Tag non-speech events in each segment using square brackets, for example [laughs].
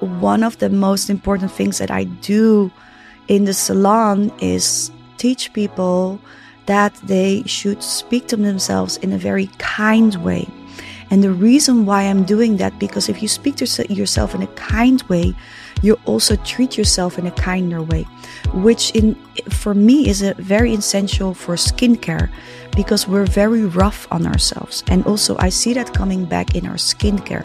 one of the most important things that I do in the salon is teach people that they should speak to themselves in a very kind way. And the reason why I'm doing that, because if you speak to yourself in a kind way, you also treat yourself in a kinder way, which in for me is a very essential for skincare because we're very rough on ourselves. And also I see that coming back in our skincare.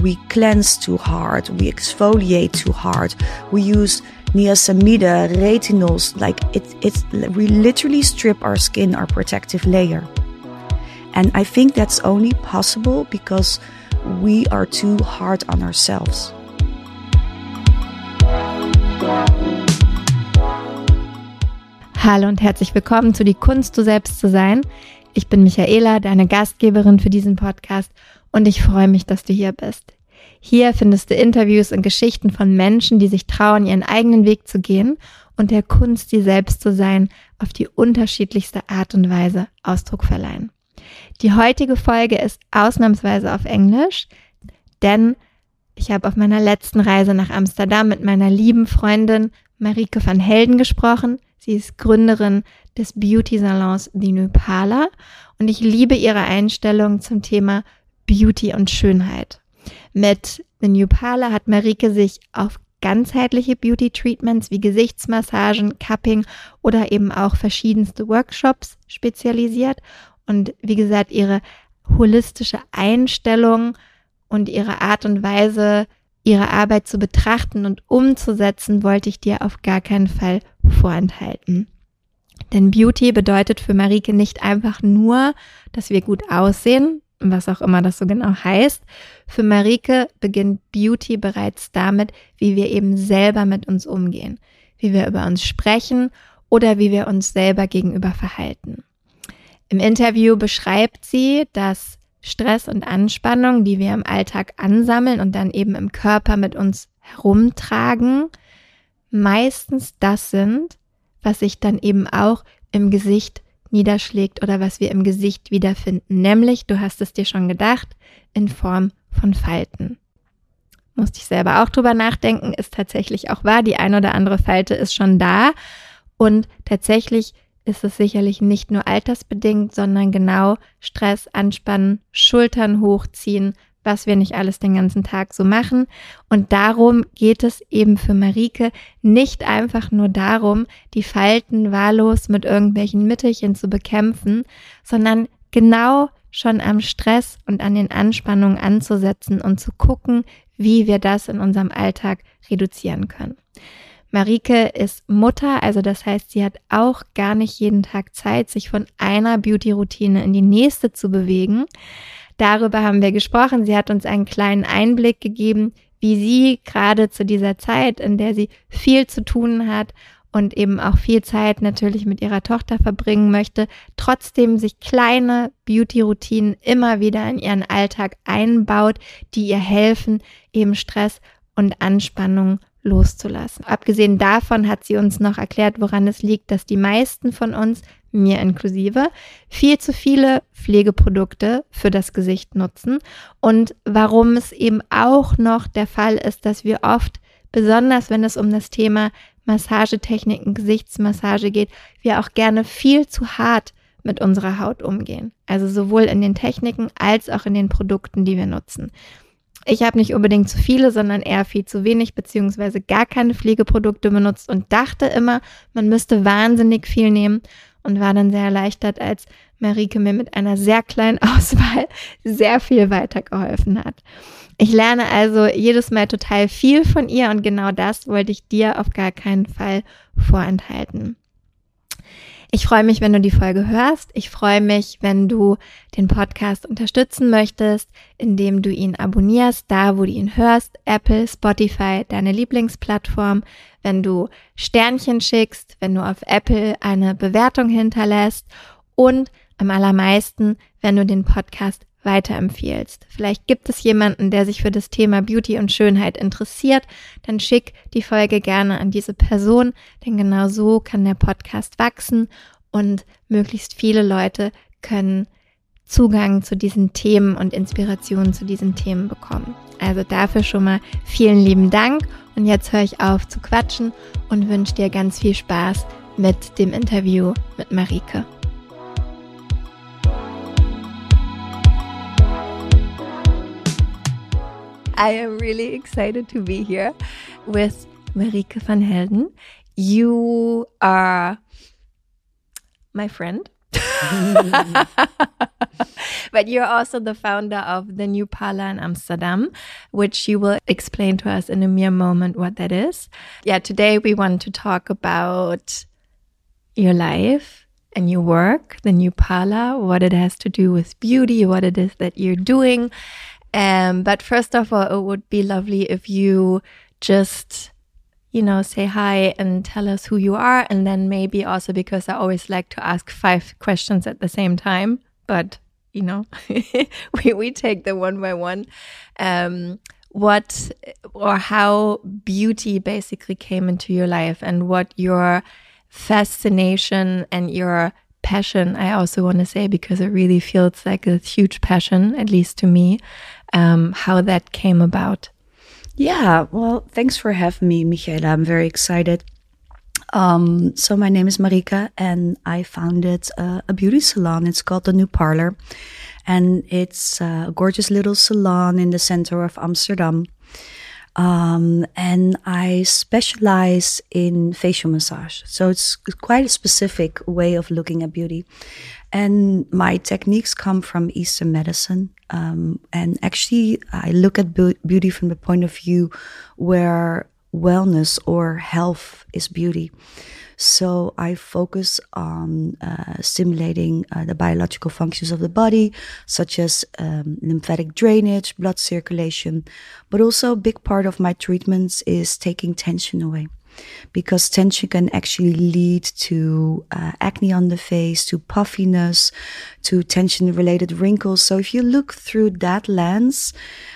We cleanse too hard, we exfoliate too hard, we use niacinamide, retinols, like it, it's, we literally strip our skin, our protective layer. And I think that's only possible because we are too hard on ourselves. Hallo und herzlich willkommen zu Die Kunst, du selbst zu sein. Ich bin Michaela, deine Gastgeberin für diesen Podcast und ich freue mich, dass du hier bist. Hier findest du Interviews und Geschichten von Menschen, die sich trauen, ihren eigenen Weg zu gehen und der Kunst, sie selbst zu sein, auf die unterschiedlichste Art und Weise Ausdruck verleihen. Die heutige Folge ist ausnahmsweise auf Englisch, denn ich habe auf meiner letzten Reise nach Amsterdam mit meiner lieben Freundin Marike van Helden gesprochen. Sie ist Gründerin des Beauty Salons Die Nupala und ich liebe ihre Einstellung zum Thema Beauty und Schönheit. Mit The New Parlor hat Marike sich auf ganzheitliche Beauty Treatments wie Gesichtsmassagen, Cupping oder eben auch verschiedenste Workshops spezialisiert. Und wie gesagt, ihre holistische Einstellung und ihre Art und Weise, ihre Arbeit zu betrachten und umzusetzen, wollte ich dir auf gar keinen Fall vorenthalten. Denn Beauty bedeutet für Marike nicht einfach nur, dass wir gut aussehen, was auch immer das so genau heißt. Für Marike beginnt Beauty bereits damit, wie wir eben selber mit uns umgehen, wie wir über uns sprechen oder wie wir uns selber gegenüber verhalten. Im Interview beschreibt sie, dass Stress und Anspannung, die wir im Alltag ansammeln und dann eben im Körper mit uns herumtragen, meistens das sind, was sich dann eben auch im Gesicht niederschlägt oder was wir im Gesicht wiederfinden, nämlich, du hast es dir schon gedacht, in Form von Falten. Musste ich selber auch drüber nachdenken, ist tatsächlich auch wahr, die ein oder andere Falte ist schon da. Und tatsächlich ist es sicherlich nicht nur altersbedingt, sondern genau Stress, Anspannen, Schultern hochziehen, was wir nicht alles den ganzen Tag so machen. Und darum geht es eben für Marike nicht einfach nur darum, die Falten wahllos mit irgendwelchen Mittelchen zu bekämpfen, sondern genau schon am Stress und an den Anspannungen anzusetzen und zu gucken, wie wir das in unserem Alltag reduzieren können. Marike ist Mutter, also das heißt, sie hat auch gar nicht jeden Tag Zeit, sich von einer Beauty-Routine in die nächste zu bewegen. Darüber haben wir gesprochen. Sie hat uns einen kleinen Einblick gegeben, wie sie gerade zu dieser Zeit, in der sie viel zu tun hat und eben auch viel Zeit natürlich mit ihrer Tochter verbringen möchte, trotzdem sich kleine Beauty-Routinen immer wieder in ihren Alltag einbaut, die ihr helfen, eben Stress und Anspannung loszulassen. Abgesehen davon hat sie uns noch erklärt, woran es liegt, dass die meisten von uns mir inklusive, viel zu viele Pflegeprodukte für das Gesicht nutzen und warum es eben auch noch der Fall ist, dass wir oft, besonders wenn es um das Thema Massagetechniken, Gesichtsmassage geht, wir auch gerne viel zu hart mit unserer Haut umgehen. Also sowohl in den Techniken als auch in den Produkten, die wir nutzen. Ich habe nicht unbedingt zu viele, sondern eher viel zu wenig beziehungsweise gar keine Pflegeprodukte benutzt und dachte immer, man müsste wahnsinnig viel nehmen und war dann sehr erleichtert, als Marike mir mit einer sehr kleinen [laughs] Auswahl sehr viel weitergeholfen hat. Ich lerne also jedes Mal total viel von ihr und genau das wollte ich dir auf gar keinen Fall vorenthalten. Ich freue mich, wenn du die Folge hörst. Ich freue mich, wenn du den Podcast unterstützen möchtest, indem du ihn abonnierst, da wo du ihn hörst, Apple, Spotify, deine Lieblingsplattform, wenn du Sternchen schickst, wenn du auf Apple eine Bewertung hinterlässt. Und am allermeisten, wenn du den Podcast weiterempfiehlst. Vielleicht gibt es jemanden, der sich für das Thema Beauty und Schönheit interessiert, dann schick die Folge gerne an diese Person, denn genau so kann der Podcast wachsen und möglichst viele Leute können Zugang zu diesen Themen und Inspirationen zu diesen Themen bekommen. Also dafür schon mal vielen lieben Dank und jetzt höre ich auf zu quatschen und wünsche dir ganz viel Spaß mit dem Interview mit Marike. I am really excited to be here with Marike van Helden. You are my friend. [laughs] but you're also the founder of the new Parlor in Amsterdam, which you will explain to us in a mere moment what that is. Yeah, today we want to talk about your life and your work, the new Parlor, what it has to do with beauty, what it is that you're doing, um, but first of all, it would be lovely if you just, you know, say hi and tell us who you are. And then maybe also because I always like to ask five questions at the same time, but you know, [laughs] we, we take them one by one. Um, what or how beauty basically came into your life and what your fascination and your passion, I also want to say, because it really feels like a huge passion, at least to me, um, how that came about. Yeah, well, thanks for having me, Michaela. I'm very excited. Um, so my name is Marike, and I founded uh, a beauty salon. It's called the New Parlor, and it's a gorgeous little salon in the center of Amsterdam. Um, and I specialize in facial massage. So it's quite a specific way of looking at beauty. And my techniques come from Eastern medicine. Um, and actually, I look at beauty from the point of view where wellness or health is beauty. So I focus on uh, stimulating uh, the biological functions of the body, such as um, lymphatic drainage, blood circulation. But also, a big part of my treatments is taking tension away because tension can actually lead to uh, acne on the face, to puffiness, to tension related wrinkles. So if you look through that lens,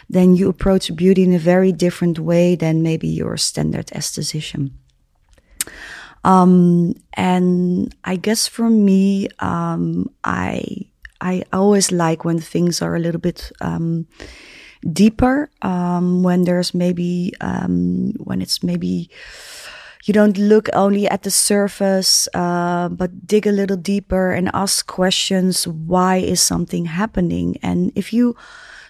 then you approach beauty in a very different way than maybe your standard esthetician. Um, and I guess for me, um, I I always like when things are a little bit um, deeper. Um, when there's maybe um, when it's maybe you don't look only at the surface, uh, but dig a little deeper and ask questions. Why is something happening? And if you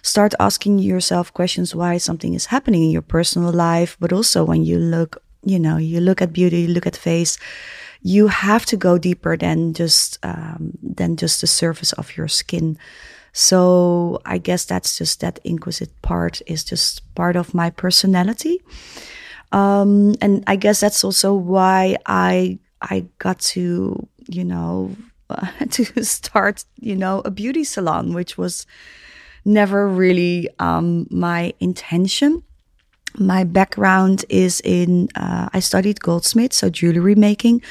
start asking yourself questions why something is happening in your personal life, but also when you look you know, you look at beauty, you look at face, you have to go deeper than just um, than just the surface of your skin. So I guess that's just that inquisitive part is just part of my personality. Um, and I guess that's also why I I got to you know uh, [laughs] to start you know a beauty salon, which was never really um, my intention my background is in uh, I studied goldsmith, so jewelry making.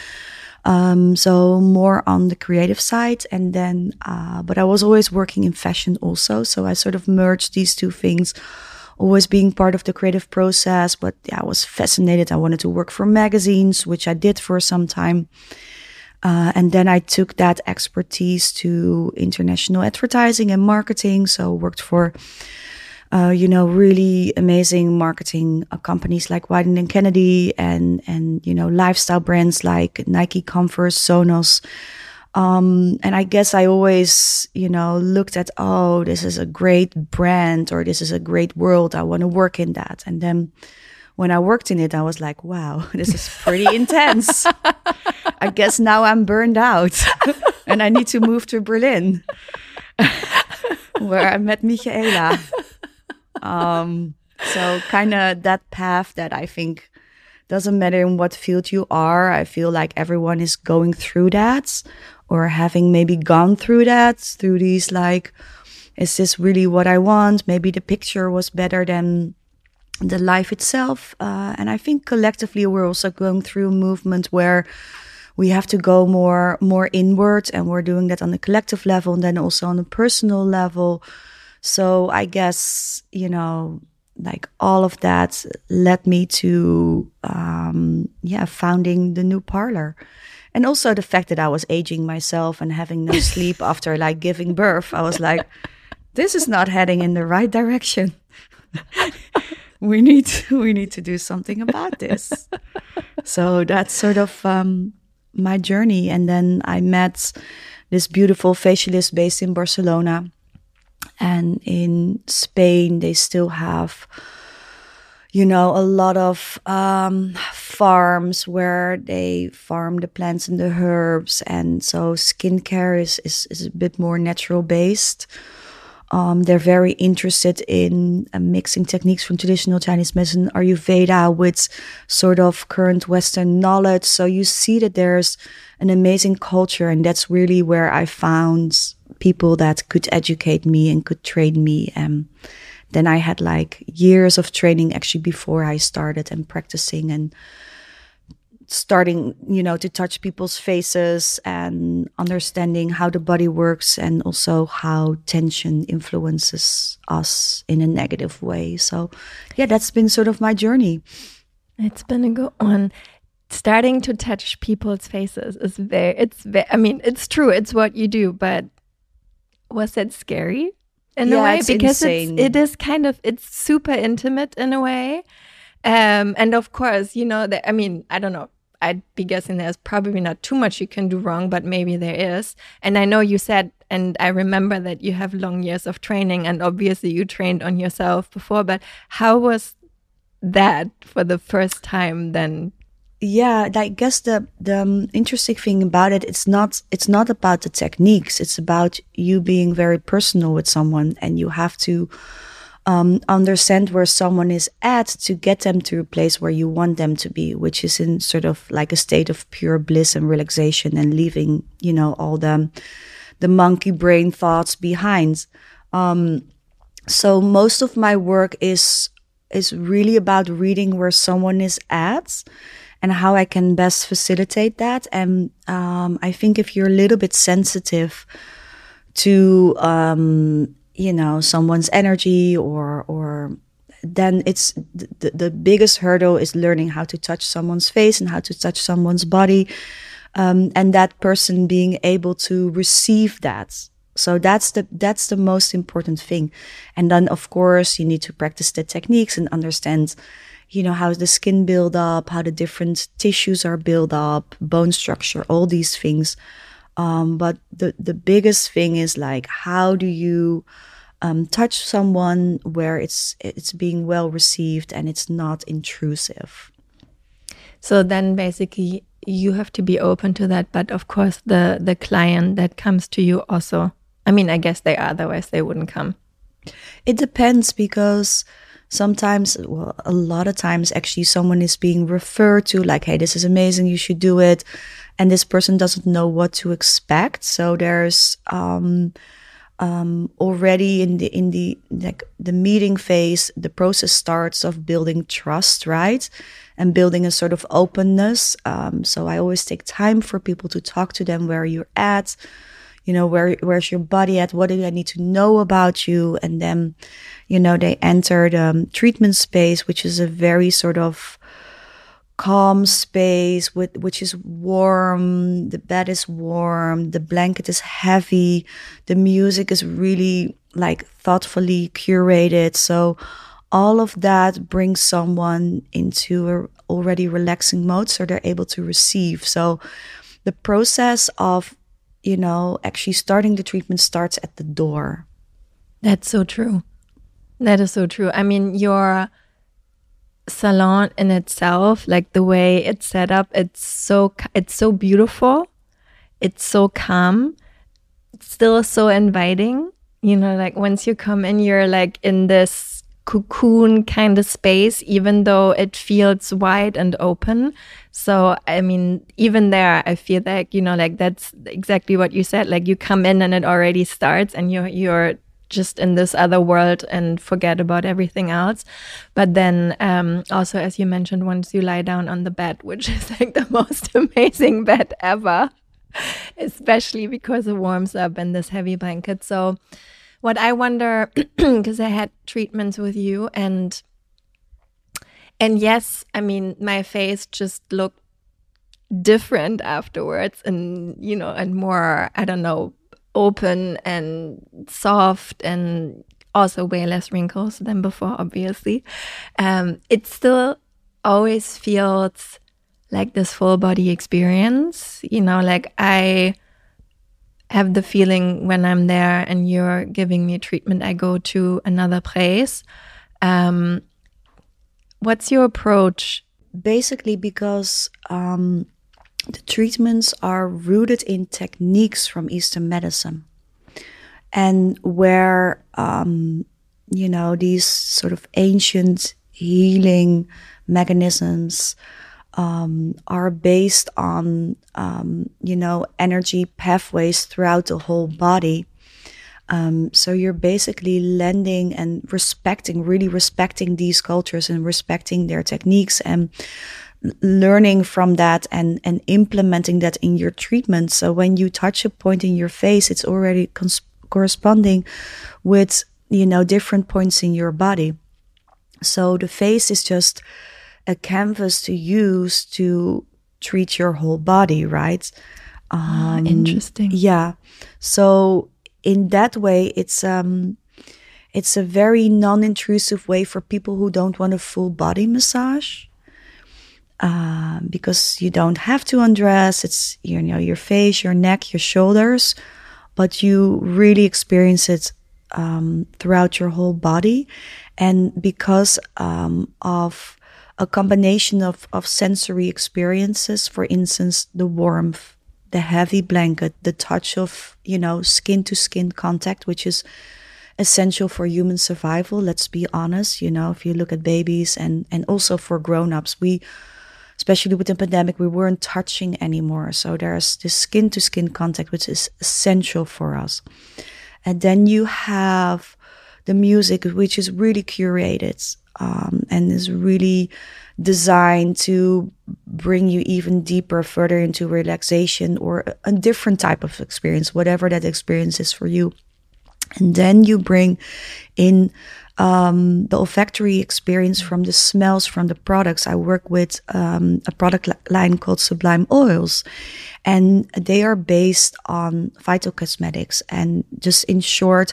Um, so more on the creative side, and then, uh, but I was always working in fashion also. So I sort of merged these two things, always being part of the creative process. But yeah, I was fascinated. I wanted to work for magazines, which I did for some time. Uh, and then I took that expertise to international advertising and marketing. So worked for uh, you know, really amazing marketing uh, companies like Wieden and Kennedy and, and, you know, lifestyle brands like Nike, Converse, Sonos. Um, and I guess I always, you know, looked at, oh, this is a great brand or this is a great world. I want to work in that. And then when I worked in it, I was like, wow, [laughs] this is pretty intense. I guess now I'm burned out [laughs] and I need to move to Berlin [laughs] where I met Michaela. Um, so kind of that path that I think doesn't matter in what field you are. I feel like everyone is going through that or having maybe gone through that through these like, is this really what I want? Maybe the picture was better than the life itself. Uh, and I think collectively we're also going through a movement where we have to go more more inward and we're doing that on a collective level and then also on a personal level so I guess, you know, like all of that led me to, um, yeah, founding the new parlor. and also the fact that I was aging myself and having no [laughs] sleep after like giving birth, I was like, this is not heading in the right direction. [laughs] we need to, we need to do something about this. so that's sort of um, my journey, and then I met this beautiful facialist based in Barcelona, and in Spain they still have you know, a lot of um, farms where they farm the plants and the herbs, and so skincare is is, is a bit more natural based. Um, they're very interested in uh, mixing techniques from traditional Chinese medicine, Ayurveda, with sort of current Western knowledge. So you see that there's an amazing culture, and that's really where I found people that could educate me and could train me. Um, then I had like years of training actually before I started and practicing and starting, you know, to touch people's faces and understanding how the body works and also how tension influences us in a negative way. So, yeah, that's been sort of my journey. It's been a good one. Starting to touch people's faces is very, it's very, I mean, it's true, it's what you do, but was it scary? in yeah, a way because insane. it's it is kind of it's super intimate in a way um and of course you know that i mean i don't know. I'd be guessing there's probably not too much you can do wrong but maybe there is. And i know you said and i remember that you have long years of training and obviously you trained on yourself before but how was that for the first time then? Yeah i guess the the um, interesting thing about it it's not it's not about the techniques. It's about you being very personal with someone and you have to um, understand where someone is at to get them to a place where you want them to be which is in sort of like a state of pure bliss and relaxation and leaving you know all the the monkey brain thoughts behind um, so most of my work is is really about reading where someone is at and how I can best facilitate that. And um, I think if you're a little bit sensitive to, um, you know, someone's energy or or then it's the, the biggest hurdle is learning how to touch someone's face and how to touch someone's body um, and that person being able to receive that so that's the that's the most important thing and then of course you need to practice the techniques and understand you know, how the skin build up, how the different tissues are built up, bone structure, all these things. Um, but the, the biggest thing is like, how do you um, touch someone where it's, it's being well received and it's not intrusive? So then basically you have to be open to that. But of course, the, the client that comes to you also, I mean, I guess they are, otherwise they wouldn't come. It depends because sometimes, well, a lot of times, actually, someone is being referred to like, hey, this is amazing, you should do it. And this person doesn't know what to expect. So there's, um, um, already in the in the like the meeting phase, the process starts of building trust, right, and building a sort of openness. Um, so I always take time for people to talk to them where you're at, you know, where where's your body at, what do I need to know about you, and then you know, they entered um, treatment space, which is a very sort of calm space with which is warm the bed is warm the blanket is heavy the music is really like thoughtfully curated. So all of that brings someone into a already relaxing mode so they're able to receive. So the process of you know actually starting the treatment starts at the door. That's so true. That is so true. I mean, your salon in itself, like the way it's set up, it's so it's so beautiful. It's so calm. It's still so inviting. You know, like once you come in, you're like in this cocoon kind of space, even though it feels wide and open. So, I mean, even there, I feel like, you know, like that's exactly what you said. Like you come in and it already starts and you're, you're just in this other world and forget about everything else. But then um, also, as you mentioned, once you lie down on the bed, which [laughs] is like the most [laughs] amazing bed ever, especially because it warms up in this heavy blanket. So, what I wonder, [clears throat] because I had treatments with you and and yes, I mean my face just looked different afterwards and you know and more i don't know open and soft and also way less wrinkles than before obviously. Um it still always feels like this full body experience you know like i have the feeling when i'm there and you're giving me treatment i go to another place. Um what's your approach? Basically because um the treatments are rooted in techniques from Eastern medicine. And where, um, you know, these sort of ancient healing mechanisms um, are based on, um, you know, energy pathways throughout the whole body. Um, so you're basically lending and respecting, really respecting these cultures and respecting their techniques and learning from that and and implementing that in your treatment. So when you touch a point in your face it's already cons- corresponding with you know different points in your body. So the face is just a canvas to use to treat your whole body right? Ah, um, interesting. yeah. So in that way it's um it's a very non-intrusive way for people who don't want a full body massage uh, because you don't have to undress. It's you know your face, your neck, your shoulders, but you really experience it um, throughout your whole body, and because um, of a combination of of sensory experiences, for instance, the warmth, the heavy blanket, the touch of you know skin to skin contact, which is essential for human survival let's be honest you know if you look at babies and and also for grown-ups we especially with the pandemic, we weren't touching anymore. So there's this skin to skin contact, which is essential for us. And then you have the music, which is really curated um, and is really designed to bring you even deeper, further into relaxation or a different type of experience, whatever that experience is for you. And then you bring in um, the olfactory experience from the smells from the products. I work with um, a product line called Sublime Oils, and they are based on phytocosmetics. And just in short,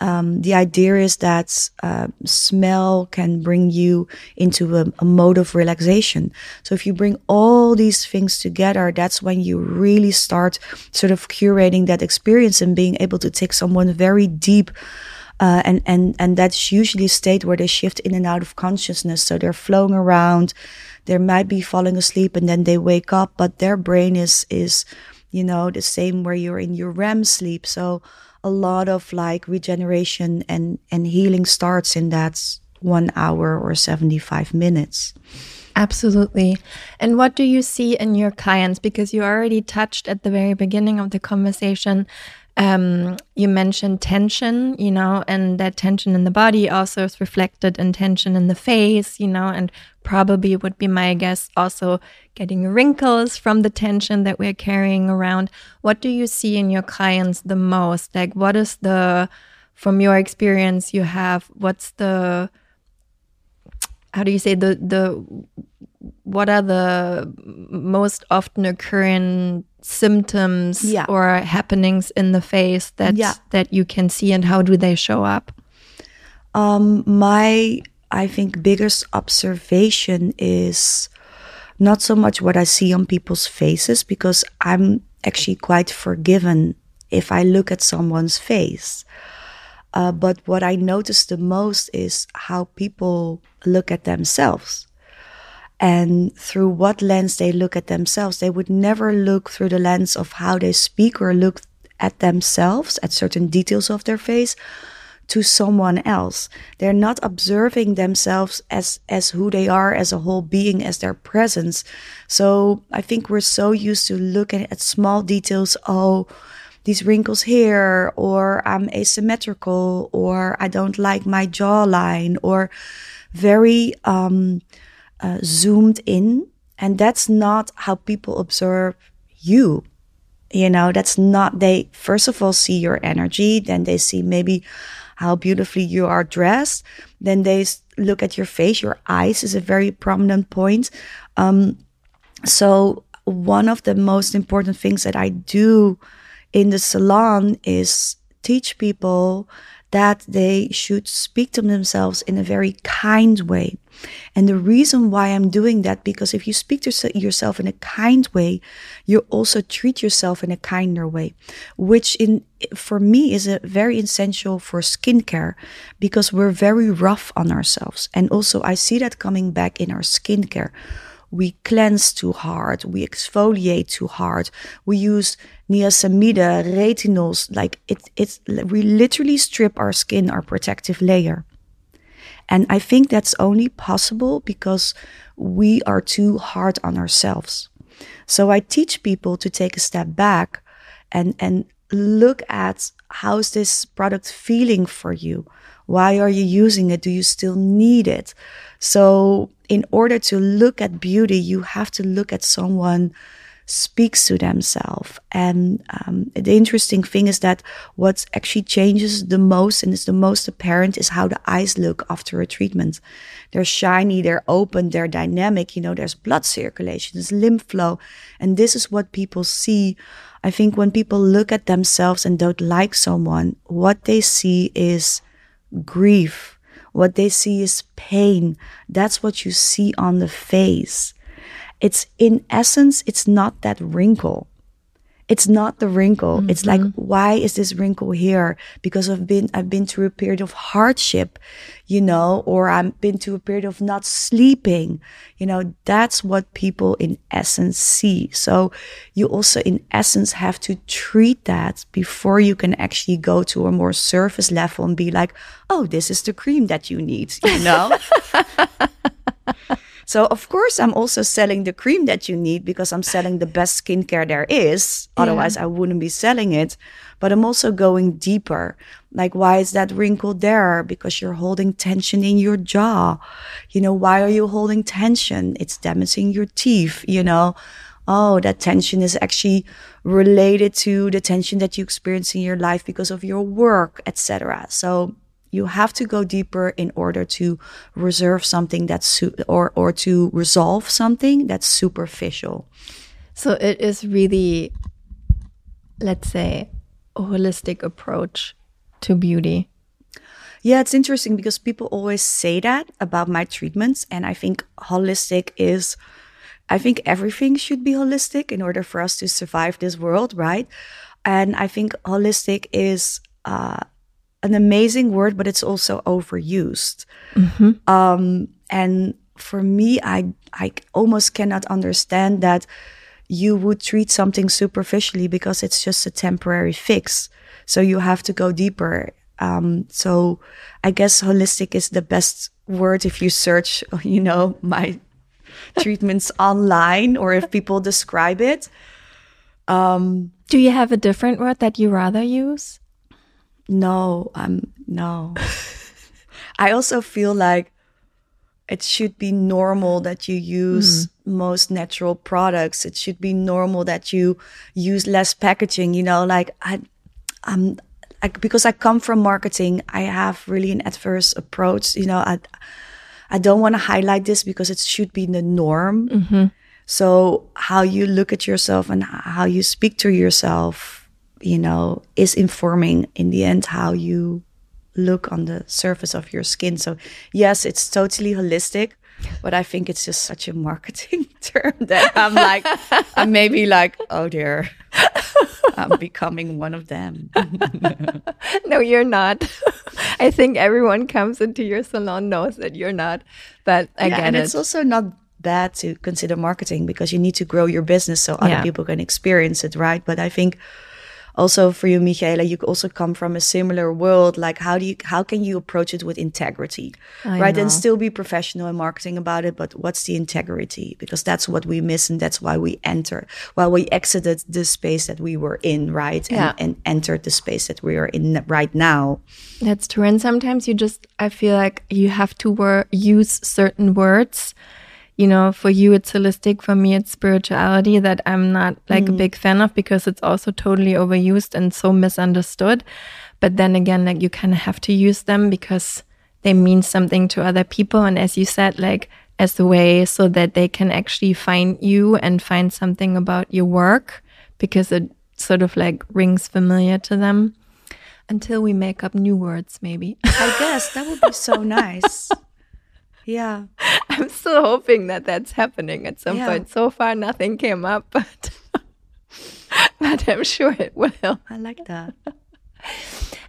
um, the idea is that uh, smell can bring you into a, a, mode of relaxation. So if you bring all these things together, that's when you really start sort of curating that experience and being able to take someone very deep uh, and and and that's usually a state where they shift in and out of consciousness. So they're flowing around. They might be falling asleep and then they wake up, but their brain is is you know the same where you're in your REM sleep. So a lot of like regeneration and and healing starts in that one hour or 75 minutes. Absolutely. And what do you see in your clients? Because you already touched at the very beginning of the conversation um, you mentioned tension, you know, and that tension in the body also is reflected in tension in the face, you know, and probably would be my guess also getting wrinkles from the tension that we're carrying around. What do you see in your clients the most? Like, what is the, from your experience, you have, what's the, how do you say the the what are the most often occurring symptoms yeah. or happenings in the face that yeah. that you can see and how do they show up um, my i think biggest observation is not so much what i see on people's faces because i'm actually quite forgiven if i look at someone's face uh, but what i notice the most is how people look at themselves and through what lens they look at themselves. They would never look through the lens of how they speak or look at themselves, at certain details of their face to someone else. They're not observing themselves as, as who they are as a whole being, as their presence. So I think we're so used to looking at small details. Oh, these wrinkles here, or I'm asymmetrical, or I don't like my jawline, or very, um, uh, zoomed in. And that's not how people observe you. You know, that's not, they first of all see your energy, then they see maybe how beautifully you are dressed. Then they look at your face. Your eyes is a very prominent point. Um, so one of the most important things that I do in the salon is teach people that they should speak to themselves in a very kind way. And the reason why I'm doing that, because if you speak to yourself in a kind way, you also treat yourself in a kinder way, which in, for me is a very essential for skincare because we're very rough on ourselves. And also I see that coming back in our skincare we cleanse too hard, we exfoliate too hard, we use niacinamide, retinols, like it, it's, we literally strip our skin, our protective layer. And I think that's only possible because we are too hard on ourselves. So I teach people to take a step back and, and look at how's this product feeling for you? Why are you using it? Do you still need it? So, in order to look at beauty, you have to look at someone speaks to themselves. And um, the interesting thing is that what actually changes the most and is the most apparent is how the eyes look after a treatment. They're shiny, they're open, they're dynamic. You know, there's blood circulation, there's lymph flow. And this is what people see. I think when people look at themselves and don't like someone, what they see is grief. What they see is pain. That's what you see on the face. It's in essence, it's not that wrinkle. It's not the wrinkle. Mm-hmm. It's like, mm-hmm. why is this wrinkle here? Because I've been, I've been through a period of hardship, you know, or I've been through a period of not sleeping. You know, that's what people in essence see. So you also in essence have to treat that before you can actually go to a more surface level and be like, oh, this is the cream that you need, you know? [laughs] So of course I'm also selling the cream that you need because I'm selling the best skincare there is. Otherwise yeah. I wouldn't be selling it. But I'm also going deeper. Like why is that wrinkle there? Because you're holding tension in your jaw. You know, why are you holding tension? It's damaging your teeth, you know oh, that tension is actually related to the tension that you experience in your life because of your work, etc. So you have to go deeper in order to reserve something that's su- or or to resolve something that's superficial. So it is really let's say a holistic approach to beauty. Yeah it's interesting because people always say that about my treatments and i think holistic is i think everything should be holistic in order for us to survive this world right? And i think holistic is uh, an amazing word, but it's also overused. Mm-hmm. Um, and for me, I I almost cannot understand that you would treat something superficially because it's just a temporary fix. So you have to go deeper. Um, so I guess holistic is the best word if you search, [laughs] you know, my [laughs] treatments online or if people describe it. Um, Do you have a different word that you rather use? No, I'm no. [laughs] I also feel like it should be normal that you use mm. most natural products. It should be normal that you use less packaging. You know, like I, I'm like because I come from marketing, I have really an adverse approach. You know, I, I don't want to highlight this because it should be the norm. Mm-hmm. So how you look at yourself and how you speak to yourself you know, is informing in the end how you look on the surface of your skin. So, yes, it's totally holistic, but I think it's just such a marketing [laughs] term that I'm like, I'm maybe like, oh dear, I'm becoming one of them. [laughs] no, you're not. [laughs] I think everyone comes into your salon knows that you're not, but I yeah, get and it. It's also not bad to consider marketing because you need to grow your business so other yeah. people can experience it, right? But I think also for you, Michaela, you also come from a similar world. Like, how do you, how can you approach it with integrity, I right? Know. And still be professional in marketing about it. But what's the integrity? Because that's what we miss, and that's why we enter, while we exited the space that we were in, right? Yeah. And, and entered the space that we are in right now. That's true. And sometimes you just, I feel like you have to wor- use certain words you know, for you it's holistic, for me it's spirituality that I'm not like mm. a big fan of because it's also totally overused and so misunderstood. But then again, like you kind of have to use them because they mean something to other people. And as you said, like as a way so that they can actually find you and find something about your work because it sort of like rings familiar to them until we make up new words maybe I guess that would be so [laughs] nice. Yeah. [laughs] i'm still hoping that that's happening at some Yeah. point so far nothing came up [laughs] but but i'm sure it will I like that. [laughs]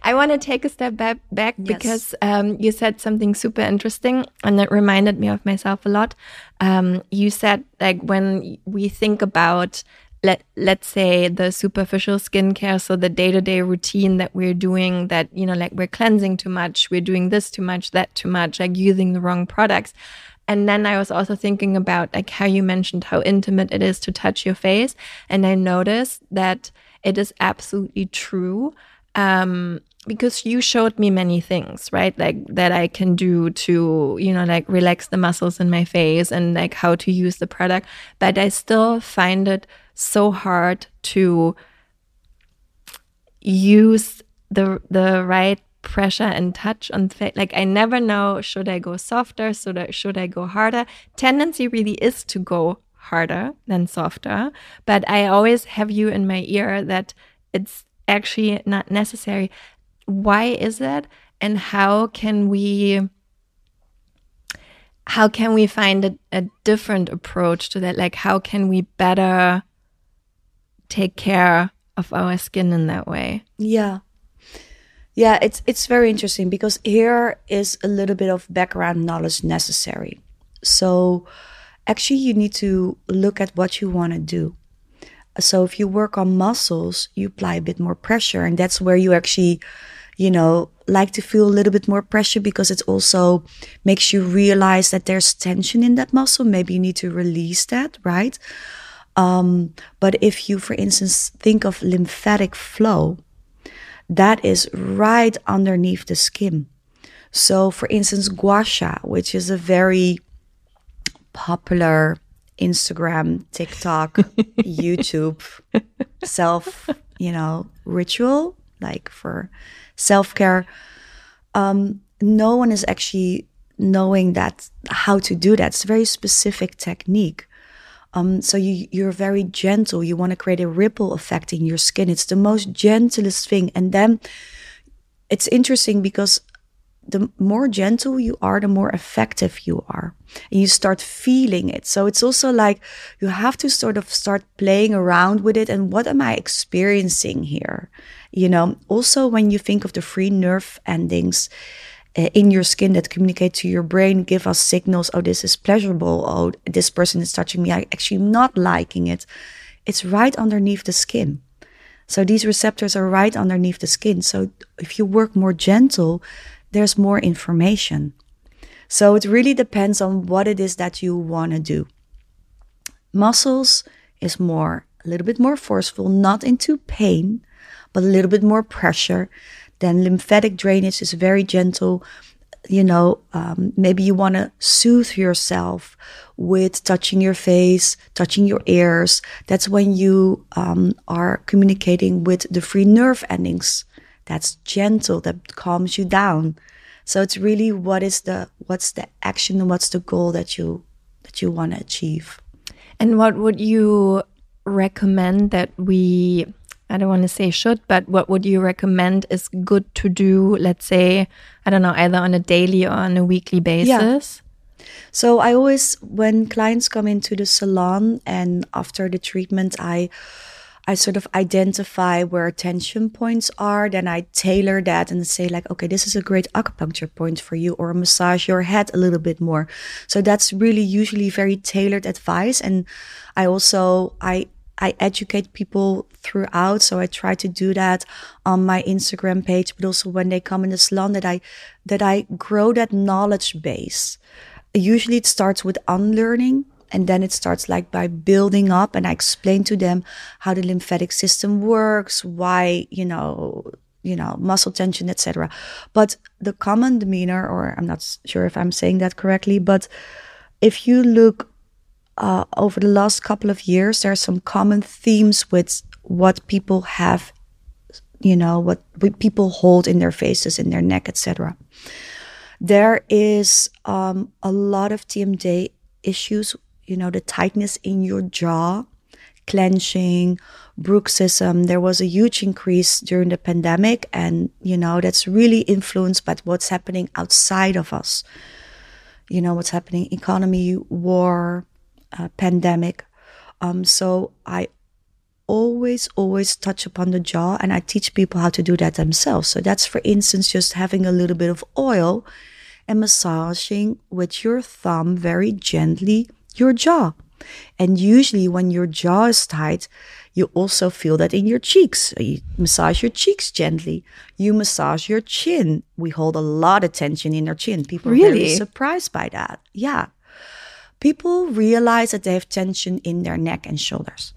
I want to take a step back, back Yes. because um, you said something super interesting, and it reminded me of myself a lot. Um, you said like when we think about let let's say the superficial skincare, so the day to day routine that we're doing, that you know, like we're cleansing too much, we're doing this too much, that too much, like using the wrong products. And then I was also thinking about like how you mentioned how intimate it is to touch your face, and I noticed that it is absolutely true um because you showed me many things right? Like that i can do to you know like relax the muscles in my face and like how to use the product. But i still find it so hard to use the the right pressure and touch on face. Like i never know should i go softer? Should I, should I go harder? Tendency really is to go harder than softer. But i always have you in my ear that it's actually not necessary. Why is that? And how can we how can we find a, a different approach to that? Like how can we better take care of our skin in that way Yeah. Yeah, it's it's very interesting because here is a little bit of background knowledge necessary. So actually you need to look at what you want to do. So if you work on muscles, you apply a bit more pressure and that's where you actually you know like to feel a little bit more pressure because it also makes you realize that there's tension in that muscle. Maybe you need to release that, right? Um, but if you, for instance, think of lymphatic flow, that is right underneath the skin. So, for instance, gua sha, which is a very popular Instagram, TikTok, [laughs] YouTube self, you know, ritual, like for self care. Um, no one is actually knowing that how to do that. It's a very specific technique. Um, so you you're very gentle. You want to create a ripple effect in your skin. It's the most gentlest thing. And then it's interesting because the more gentle you are, the more effective you are. And you start feeling it. So it's also like you have to sort of start playing around with it. And what am I experiencing here? You know, also when you think of the free nerve endings, uh, in your skin that communicate to your brain, give us signals. Oh, this is pleasurable. Oh, this person is touching me. I actually am not liking it. It's right underneath the skin. So these receptors are right underneath the skin. So if you work more gentle, there's more information. So it really depends on what it is that you want to do. Muscles is more, a little bit more forceful, not into pain, but a little bit more pressure. Then lymphatic drainage is very gentle. You know, um, maybe you want to soothe yourself with touching your face, touching your ears. That's when you um, are communicating with the free nerve endings. That's gentle. That calms you down. So it's really what is the what's the action and what's the goal that you that you want to achieve. And what would you recommend that we, I don't want to say should, but what would you recommend is good to do, let's say, I don't know, either on a daily or on a weekly basis? Yeah. So I always, when clients come into the salon and after the treatment, I I sort of identify where tension points are. Then I tailor that and say like, okay, this is a great acupuncture point for you, or massage your head a little bit more. So that's really usually very tailored advice. And I also I I educate people throughout. So I try to do that on my Instagram page, but also when they come in the salon that I that I grow that knowledge base. Usually it starts with unlearning and then it starts like by building up and I explain to them how the lymphatic system works, why, you know, you know, muscle tension, etc. But the common demeanor, or I'm not sure if I'm saying that correctly, but if you look uh, over the last couple of years, there are some common themes with what people have, you know, what, people hold in their faces, in their neck, etc. There is um, a lot of TMJ issues, you know, the tightness in your jaw, clenching, bruxism. There was a huge increase during the pandemic, and you know that's really influenced by what's happening outside of us. You know what's happening: economy, war, uh, pandemic. Um, so I always, always touch upon the jaw, and I teach people how to do that themselves. So that's, for instance, just having a little bit of oil and massaging with your thumb very gently your jaw. And usually, when your jaw is tight, you also feel that in your cheeks. You massage your cheeks gently. You massage your chin. We hold a lot of tension in our chin. People really? are very surprised by that. Yeah. People realize that they have tension in their neck and shoulders.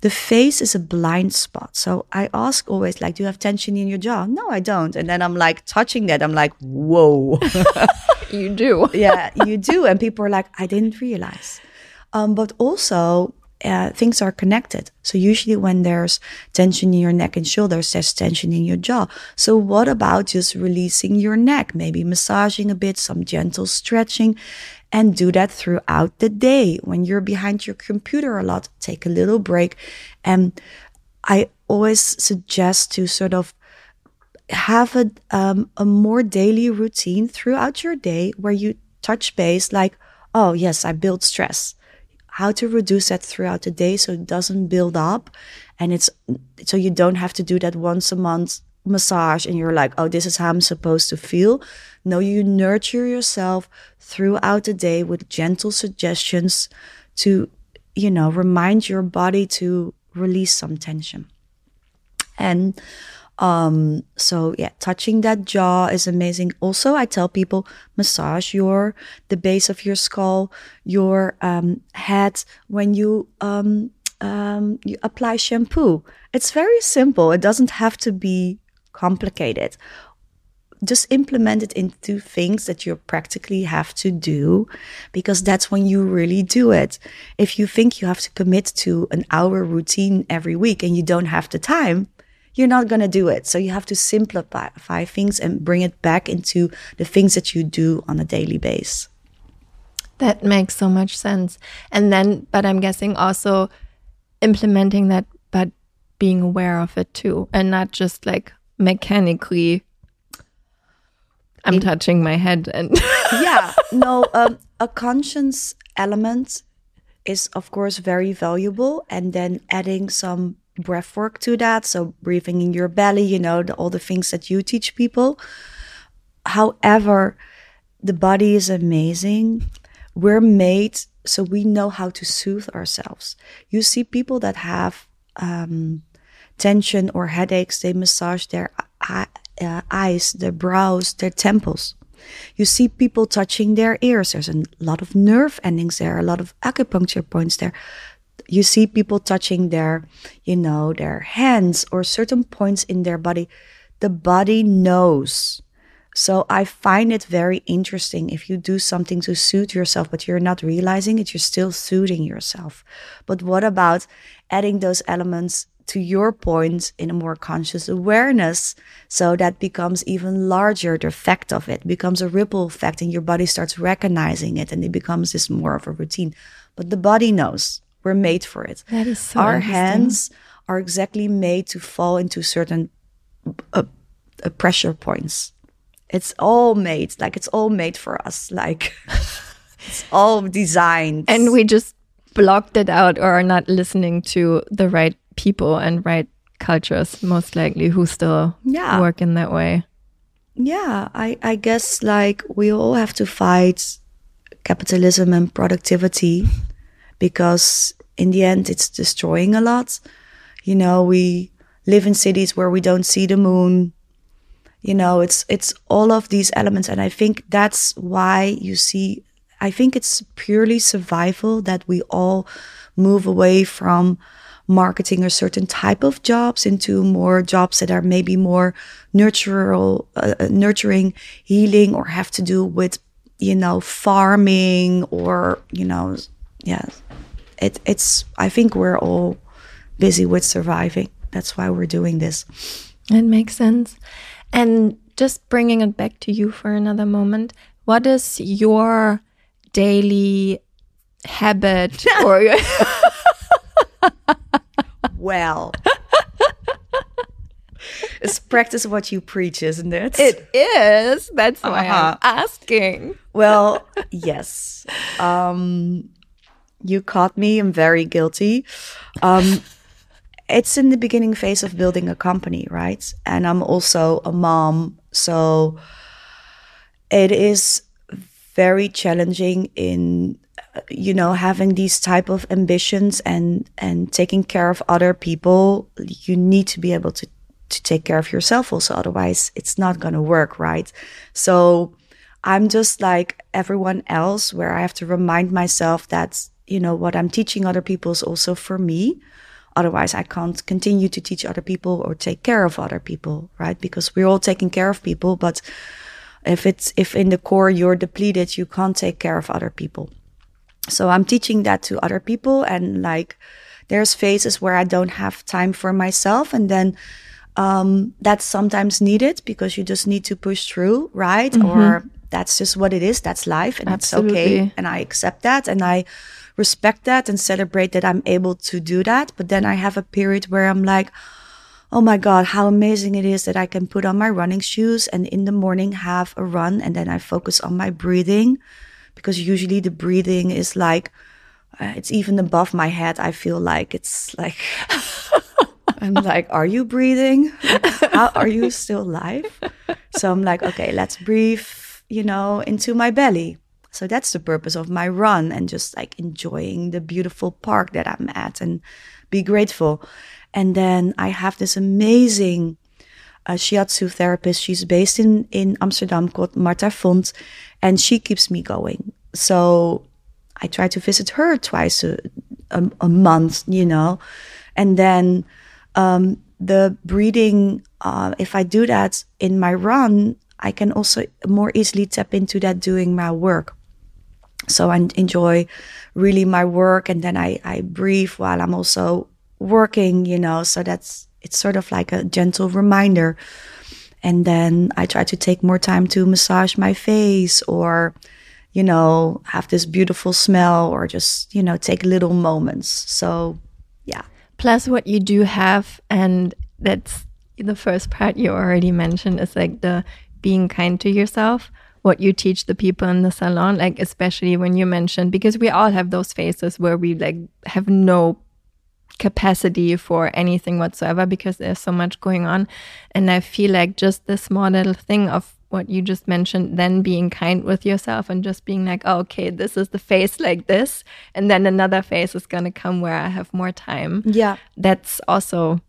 The face is a blind spot. So I ask always, like, do you have tension in your jaw? No, I don't. And then I'm like touching that. I'm like, whoa. [laughs] you do. [laughs] yeah, you do. And people are like, I didn't realize. Um, but also, uh, things are connected. So usually when there's tension in your neck and shoulders, there's tension in your jaw. So what about just releasing your neck? Maybe massaging a bit, some gentle stretching and do that throughout the day. When you're behind your computer a lot, take a little break. And I always suggest to sort of have a, um, a more daily routine throughout your day where you touch base like, oh, yes, I build stress how to reduce that throughout the day so it doesn't build up and it's so you don't have to do that once a month massage and you're like oh this is how i'm supposed to feel no you nurture yourself throughout the day with gentle suggestions to you know remind your body to release some tension and um, so yeah, touching that jaw is amazing. Also, I tell people massage your the base of your skull, your um, head when you um, um, you apply shampoo. It's very simple. It doesn't have to be complicated. Just implement it into things that you practically have to do because that's when you really do it. If you think you have to commit to an hour routine every week and you don't have the time, you're not going to do it. So you have to simplify things and bring it back into the things that you do on a daily basis. That makes so much sense. And then, but I'm guessing also implementing that, but being aware of it too, and not just like mechanically. I'm In, touching my head and. [laughs] yeah, no, um, a conscience element is, of course, very valuable. And then adding some breath work to that. So breathing in your belly, you know, the, all the things that you teach people. However, the body is amazing. We're made so we know how to soothe ourselves. You see people that have um, tension or headaches, they massage their uh, eyes, their brows, their temples. You see people touching their ears. There's a lot of nerve endings there, a lot of acupuncture points there you see people touching their, you know, their hands or certain points in their body. The body knows. So I find it very interesting if you do something to soothe yourself, but you're not realizing it, you're still soothing yourself. But what about adding those elements to your point in a more conscious awareness so that becomes even larger the effect of it becomes a ripple effect and your body starts recognizing it and it becomes this more of a routine but the body knows we're made for it. That is so Our hands are exactly made to fall into certain uh, uh, pressure points. It's all made, like it's all made for us. Like [laughs] it's all designed. And we just blocked it out or are not listening to the right people and right cultures, most likely, who still yeah. work in that way. Yeah, I, I guess like we all have to fight capitalism and productivity because in the end, it's destroying a lot. You know, we live in cities where we don't see the moon. You know, it's it's all of these elements, and I think that's why you see. I think it's purely survival that we all move away from marketing a certain type of jobs into more jobs that are maybe more nurtural, uh, uh nurturing, healing, or have to do with you know farming or you know yeah it, it's i think we're all busy with surviving. That's why we're doing this. It makes sense. And just bringing it back to you for another moment what is your daily habit [laughs] or [laughs] well. [laughs] it's practice what you preach, isn't it? it is. That's why Uh-huh. I'm asking. Well, [laughs] yes. Um, you caught me. I'm very guilty. Um, it's in the beginning phase of building a company, right? And I'm also a mom, so it is very challenging in you know having these type of ambitions and and taking care of other people you need to be able to to take care of yourself also otherwise it's not going to work right? So i'm just like everyone else where i have to remind myself that you know what i'm teaching other people is also for me. Otherwise i can't continue to teach other people or take care of other people right? Because we're all taking care of people but if it's if in the core you're depleted you can't take care of other people so i'm teaching that to other people and like there's phases where i don't have time for myself and then um, that's sometimes needed because you just need to push through right? Or that's just what it is that's life and it's okay and i accept that and i respect that and celebrate that i'm able to do that. But then i have a period where i'm like oh my god how amazing it is that i can put on my running shoes and in the morning have a run and then i focus on my breathing because usually the breathing is like uh, it's even above my head. I feel like it's like [laughs] i'm like are you breathing? Like, how are you still alive? So i'm like okay let's breathe you know into my belly. So that's the purpose of my run and just like enjoying the beautiful park that i'm at and be grateful. And then i have this amazing a shiatsu therapist. She's based in, in Amsterdam called Marta Font, and she keeps me going. So I try to visit her twice a, a, a month, you know. And then um, the breathing, uh, if I do that in my run, I can also more easily tap into that doing my work. So I enjoy really my work, and then I, I breathe while I'm also working, you know. So that's it's sort of like a gentle reminder. And then I try to take more time to massage my face or, you know, have this beautiful smell or just, you know, take little moments. So, yeah. Plus, what you do have, and that's the first part you already mentioned, is like the being kind to yourself. What you teach the people in the salon, like especially when you mentioned, because we all have those phases where we like have no capacity for anything whatsoever because there's so much going on. And I feel like just this small little thing of what you just mentioned, then being kind with yourself and just being like, oh, okay, this is the phase like this. And then another phase is going to come where I have more time. Yeah. That's also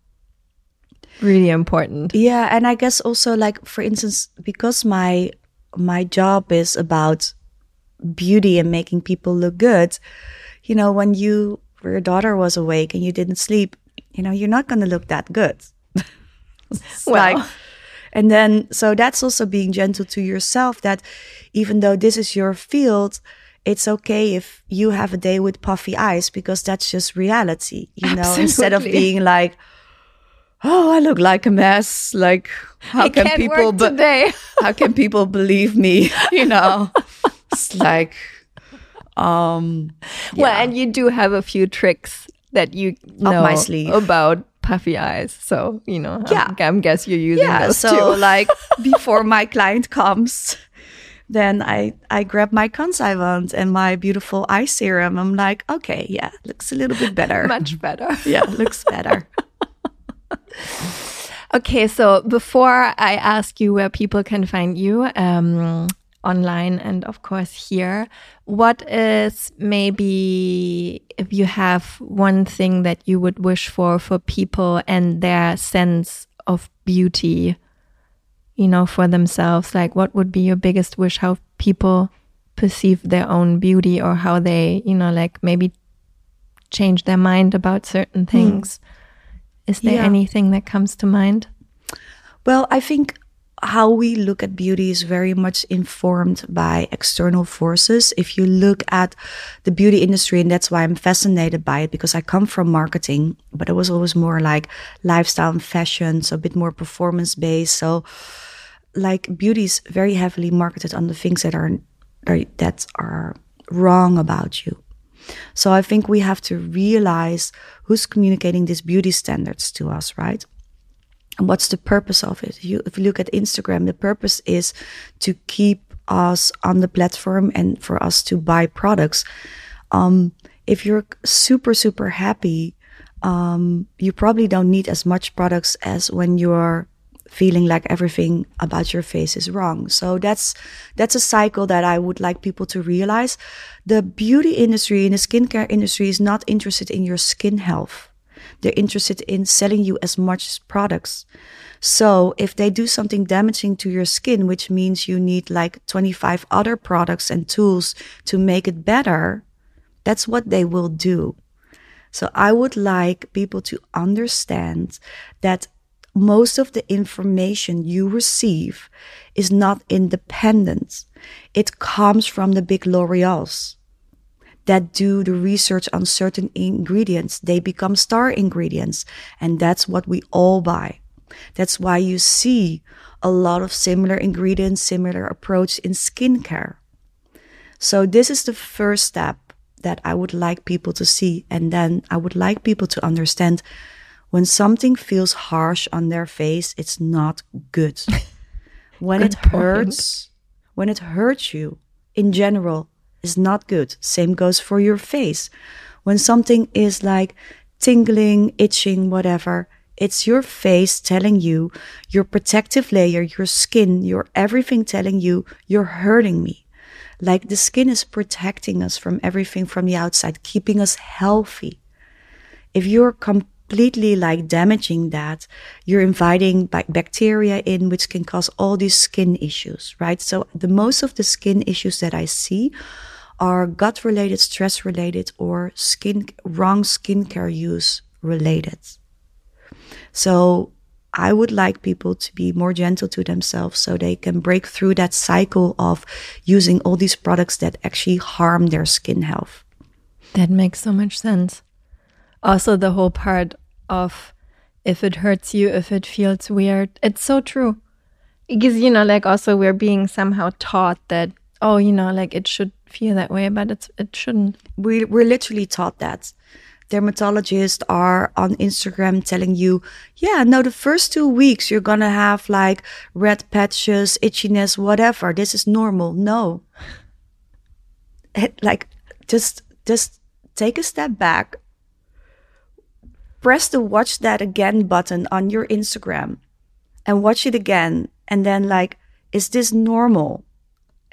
really important. Yeah, and I guess also like for instance, because my my job is about beauty and making people look good, you know, when you where your daughter was awake and you didn't sleep, you know, you're not gonna look that good. [laughs] Well. like and then so that's also being gentle to yourself that even though this is your field, it's okay if you have a day with puffy eyes because that's just reality, you know, [laughs] instead of being like oh, I look like a mess. Like, how I can people today. [laughs] how can people believe me? You know, it's like, um, Well, and you do have a few tricks that you know about puffy eyes. So, you know, Yeah. I'm guess you're using yeah. those So, too. [laughs] like, before my client comes, then I I grab my Consilvant and my beautiful eye serum. I'm like, okay, yeah, looks a little bit better. Much better. [laughs] yeah, looks better. [laughs] Okay, so before I ask you where people can find you um, online and of course here, what is maybe if you have one thing that you would wish for for people and their sense of beauty, you know, for themselves? Like, what would be your biggest wish? How people perceive their own beauty or how they, you know, like maybe change their mind about certain hmm. things. Is there Yeah. anything that comes to mind? Well, I think how we look at beauty is very much informed by external forces. If you look at the beauty industry, and that's why I'm fascinated by it because I come from marketing, but it was always more like lifestyle and fashion, so a bit more performance based. So, like beauty is very heavily marketed on the things that are, are that are wrong about you. So I think we have to realize who's communicating these beauty standards to us, right? And what's the purpose of it? If you, if you look at Instagram, the purpose is to keep us on the platform and for us to buy products. Um, if you're super, super happy, um, you probably don't need as much products as when you're feeling like everything about your face is wrong. So that's that's a cycle that I would like people to realize. The beauty industry and the skincare industry is not interested in your skin health. They're interested in selling you as much products. So if they do something damaging to your skin, which means you need like 25 other products and tools to make it better, that's what they will do. So I would like people to understand that most of the information you receive is not independent. It comes from the big L'Oreals that do the research on certain ingredients. They become star ingredients. And that's what we all buy. That's why you see a lot of similar ingredients, similar approach in skincare. So this is the first step that I would like people to see. And then I would like people to understand when something feels harsh on their face, it's not good. [laughs] when good it hurts, when it hurts you in general, is not good. Same goes for your face. When something is like tingling, itching, whatever, it's your face telling you, your protective layer, your skin, your everything telling you, you're hurting me. Like the skin is protecting us from everything from the outside, keeping us healthy. If you're completely like damaging that, you're inviting bacteria in, which can cause all these skin issues, right? So the most of the skin issues that I see are gut related, stress related, or skin, wrong skincare use related. So I would like people to be more gentle to themselves so they can break through that cycle of using all these products that actually harm their skin health. That makes so much sense. Also, the whole part of if it hurts you, if it feels weird, it's so true. Because, you know, like also we're being somehow taught that, oh, you know, like it should feel that way, but it's, it shouldn't. We, we're literally taught that dermatologists are on Instagram telling you, yeah, no, the first two weeks you're gonna have like red patches, itchiness, whatever. This is normal. No. Like just just take a step back. Press the watch that again button on your Instagram and watch it again. And then like, is this normal?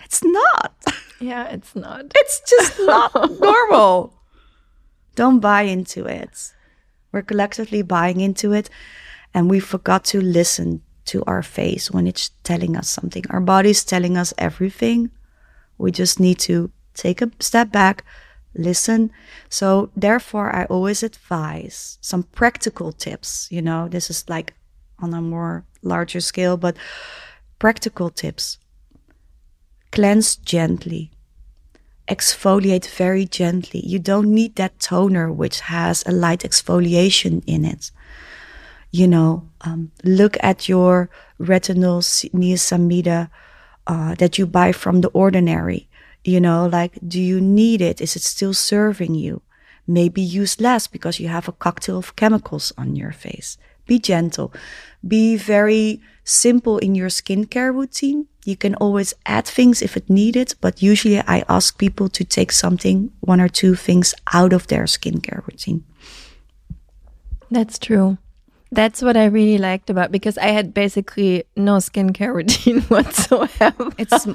It's not. [laughs] Yeah, it's not. It's just not [laughs] normal. Don't buy into it. We're collectively buying into it, and we forgot to listen to our face when it's telling us something. Our body's telling us everything. We just need to take a step back, listen. So, therefore, I always advise some practical tips. You know, this is like on a more larger scale, but practical tips. Cleanse gently exfoliate very gently. You don't need that toner which has a light exfoliation in it. You know, um, look at your retinol niacinamide uh, that you buy from the ordinary. You know, like, do you need it? Is it still serving you? Maybe use less because you have a cocktail of chemicals on your face. Be gentle. Be very simple in your skincare routine. You can always add things if it needed, but usually I ask people to take something, one or two things out of their skincare routine. That's true. That's what I really liked about because I had basically no skincare [laughs] routine whatsoever. It's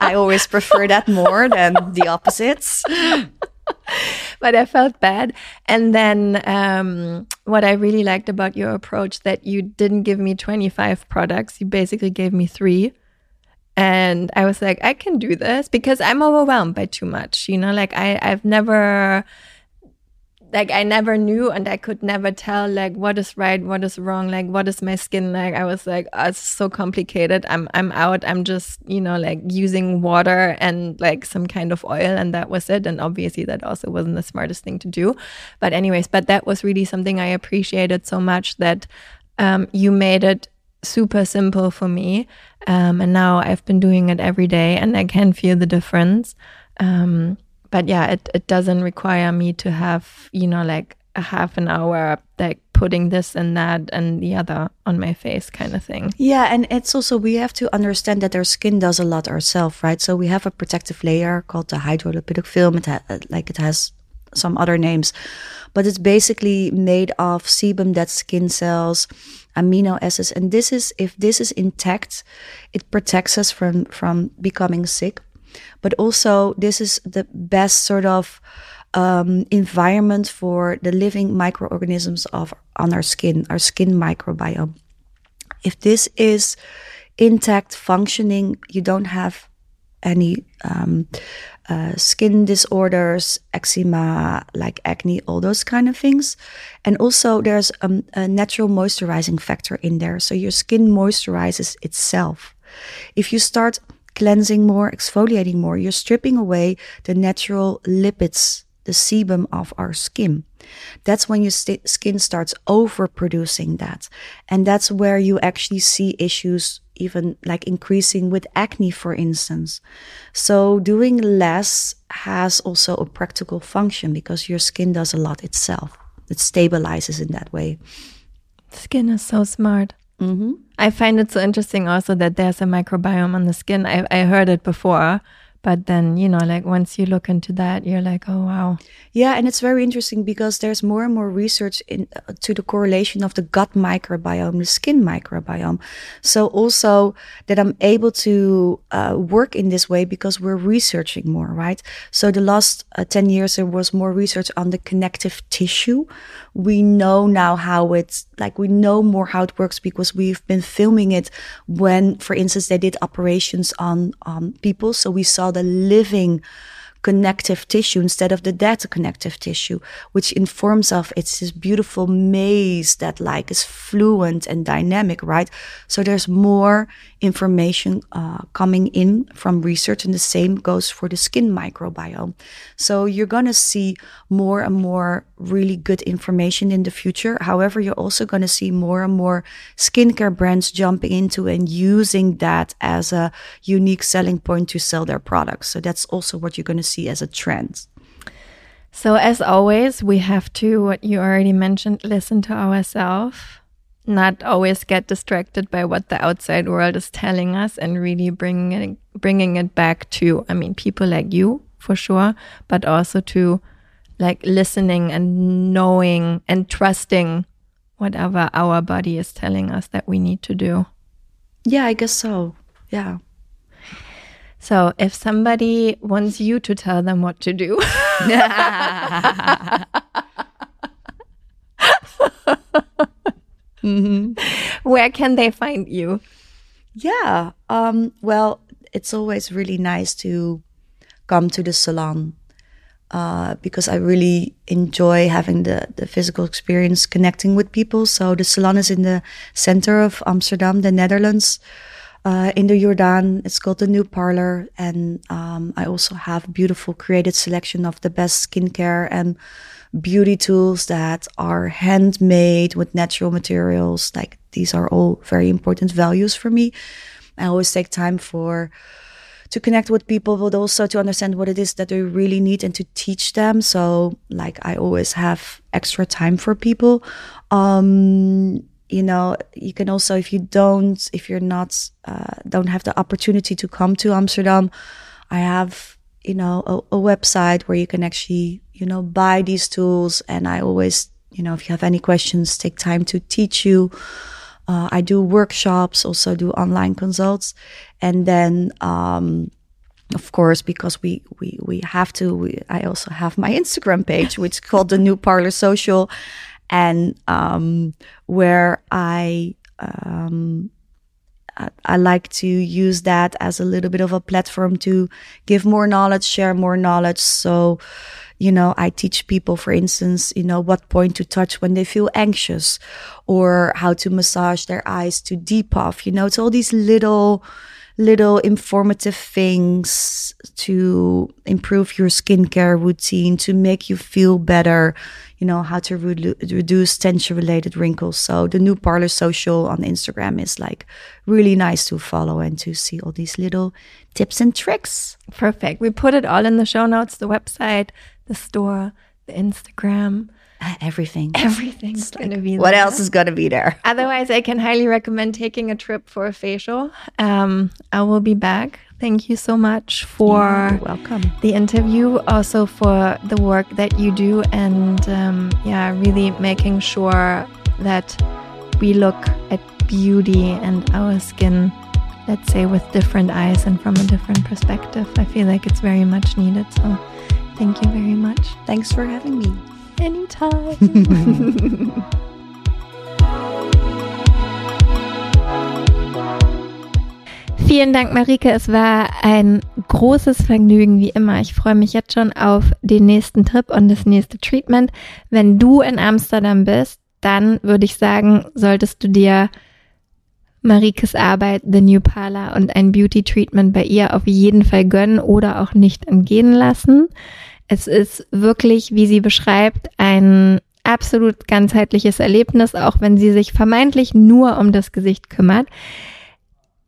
I always prefer that more than the opposites. [laughs] [laughs] but I felt bad. And then um, what I really liked about your approach that you didn't give me 25 products, you basically gave me three. And I was like, I can do this because I'm overwhelmed by too much. You know, like I, I've never like I never knew and I could never tell like what is right, what is wrong, like what is my skin like. I was like, oh, it's so complicated. I'm I'm out. I'm just, you know, like using water and like some kind of oil and that was it. And obviously that also wasn't the smartest thing to do. But anyways, but that was really something I appreciated so much that um, you made it super simple for me. Um, and now I've been doing it every day and I can feel the difference. Um, but yeah, it, it doesn't require me to have, you know, like a half an hour like putting this and that and the other on my face kind of thing. Yeah, and it's also we have to understand that our skin does a lot ourselves, right? So we have a protective layer called the hydrolipidic film. It ha- uh, like it has some other names, but it's basically made of sebum, dead skin cells, amino acids, and this is if this is intact, it protects us from from becoming sick. But also, this is the best sort of um, environment for the living microorganisms of on our skin, our skin microbiome. If this is intact, functioning, you don't have any um, uh, skin disorders, eczema, like acne, all those kind of things. And also, there's um, a natural moisturizing factor in there. So your skin moisturizes itself. If you start cleansing more, exfoliating more, you're stripping away the natural lipids the sebum of our skin. That's when your st- skin starts overproducing that. And that's where you actually see issues, even like increasing with acne, for instance. So, doing less has also a practical function because your skin does a lot itself. It stabilizes in that way. Skin is so smart. Mm-hmm. I find it so interesting also that there's a microbiome on the skin. I, I heard it before, but then you know like once you look into that you're like oh wow yeah and it's very interesting because there's more and more research in uh, to the correlation of the gut microbiome the skin microbiome so also that i'm able to uh, work in this way because we're researching more right so the last uh, 10 years there was more research on the connective tissue we know now how it's like we know more how it works because we've been filming it when for instance they did operations on on people. So we saw the living connective tissue instead of the dead connective tissue, which informs of it's this beautiful maze that like is fluent and dynamic, right? So there's more information uh, coming in from research, and the same goes for the skin microbiome. So you're gonna see more and more really good information in the future. However, you're also gonna see more and more skincare brands jumping into and using that as a unique selling point to sell their products. So that's also what you're gonna see see as a trend. So, as always, we have to, what you already mentioned, listen to ourselves, not always get distracted by what the outside world is telling us and really bringing it, bringing it back to, I mean, people like you for sure, but also to like listening and knowing and trusting whatever our body is telling us that we need to do. Yeah, I guess so. Yeah. So if somebody wants you to tell them what to do, [laughs] mm-hmm. where can they find you? Yeah. Um, well, it's always really nice to come to the salon uh, because I really enjoy having the, the physical experience connecting with people. So the salon is in the center of Amsterdam, the Netherlands uh, in the Jordaan. It's called the New Parlor, and um, I also have beautiful created selection of the best skincare and beauty tools that are handmade with natural materials. Like these are all very important values for me. I always take time for to connect with people, but also to understand what it is that they really need and to teach them. So, like, I always have extra time for people. Um, you know you can also if you don't if you're not uh, don't have the opportunity to come to amsterdam i have you know a, a, website where you can actually you know buy these tools. And i always you know if you have any questions take time to teach you. Uh, i do workshops also do online consults. And then um, of course because we we we have to we, i also have my instagram page which is called the new parlor social and um, where I, um, I like to use that as a little bit of a platform to give more knowledge, share more knowledge. So, you know, I teach people, for instance, you know, what point to touch when they feel anxious, or how to massage their eyes to depuff. You know, it's all these little little informative things to improve your skincare routine, to make you feel better, you know, how to re- reduce tension related wrinkles. So the new Parlor Social on Instagram is like really nice to follow and to see all these little tips and tricks. Perfect. We put it all in the show notes, the website, the store, the Instagram. Uh, everything. Everything's going to be What else is going to be there? Otherwise, I can highly recommend taking a trip for a facial. Um, I will be back. Thank you so much for You're welcome. the interview, also for the work that you do, and um, yeah, really making sure that we look at beauty and our skin, let's say, with different eyes and from a different perspective. I feel like it's very much needed. So, thank you very much. Thanks for having me. Anytime. Vielen Dank, Marike. Es war ein großes Vergnügen, wie immer. Ich freue mich jetzt schon auf den nächsten Trip und das nächste Treatment. Wenn du in Amsterdam bist, dann würde ich sagen, solltest du dir Marikes Arbeit, The New Parlor und ein Beauty Treatment bei ihr auf jeden Fall gönnen oder auch nicht entgehen lassen. Es ist wirklich, wie sie beschreibt, ein absolut ganzheitliches Erlebnis, auch wenn sie sich vermeintlich nur um das Gesicht kümmert.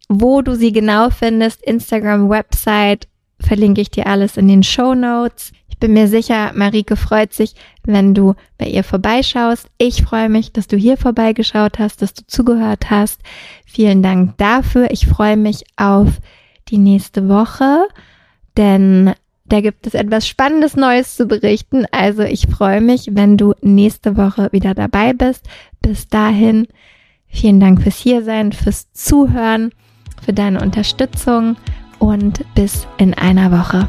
Wo du sie genau findest, Instagram, Website, verlinke ich dir alles in den Show Notes. Ich bin mir sicher, Marike freut sich, wenn du bei ihr vorbeischaust. Ich freue mich, dass du hier vorbeigeschaut hast, dass du zugehört hast. Vielen Dank dafür. Ich freue mich auf die nächste Woche, denn da gibt es etwas Spannendes Neues zu berichten. Also ich freue mich, wenn du nächste Woche wieder dabei bist. Bis dahin, vielen Dank fürs Hiersein, fürs Zuhören, für deine Unterstützung und bis in einer Woche.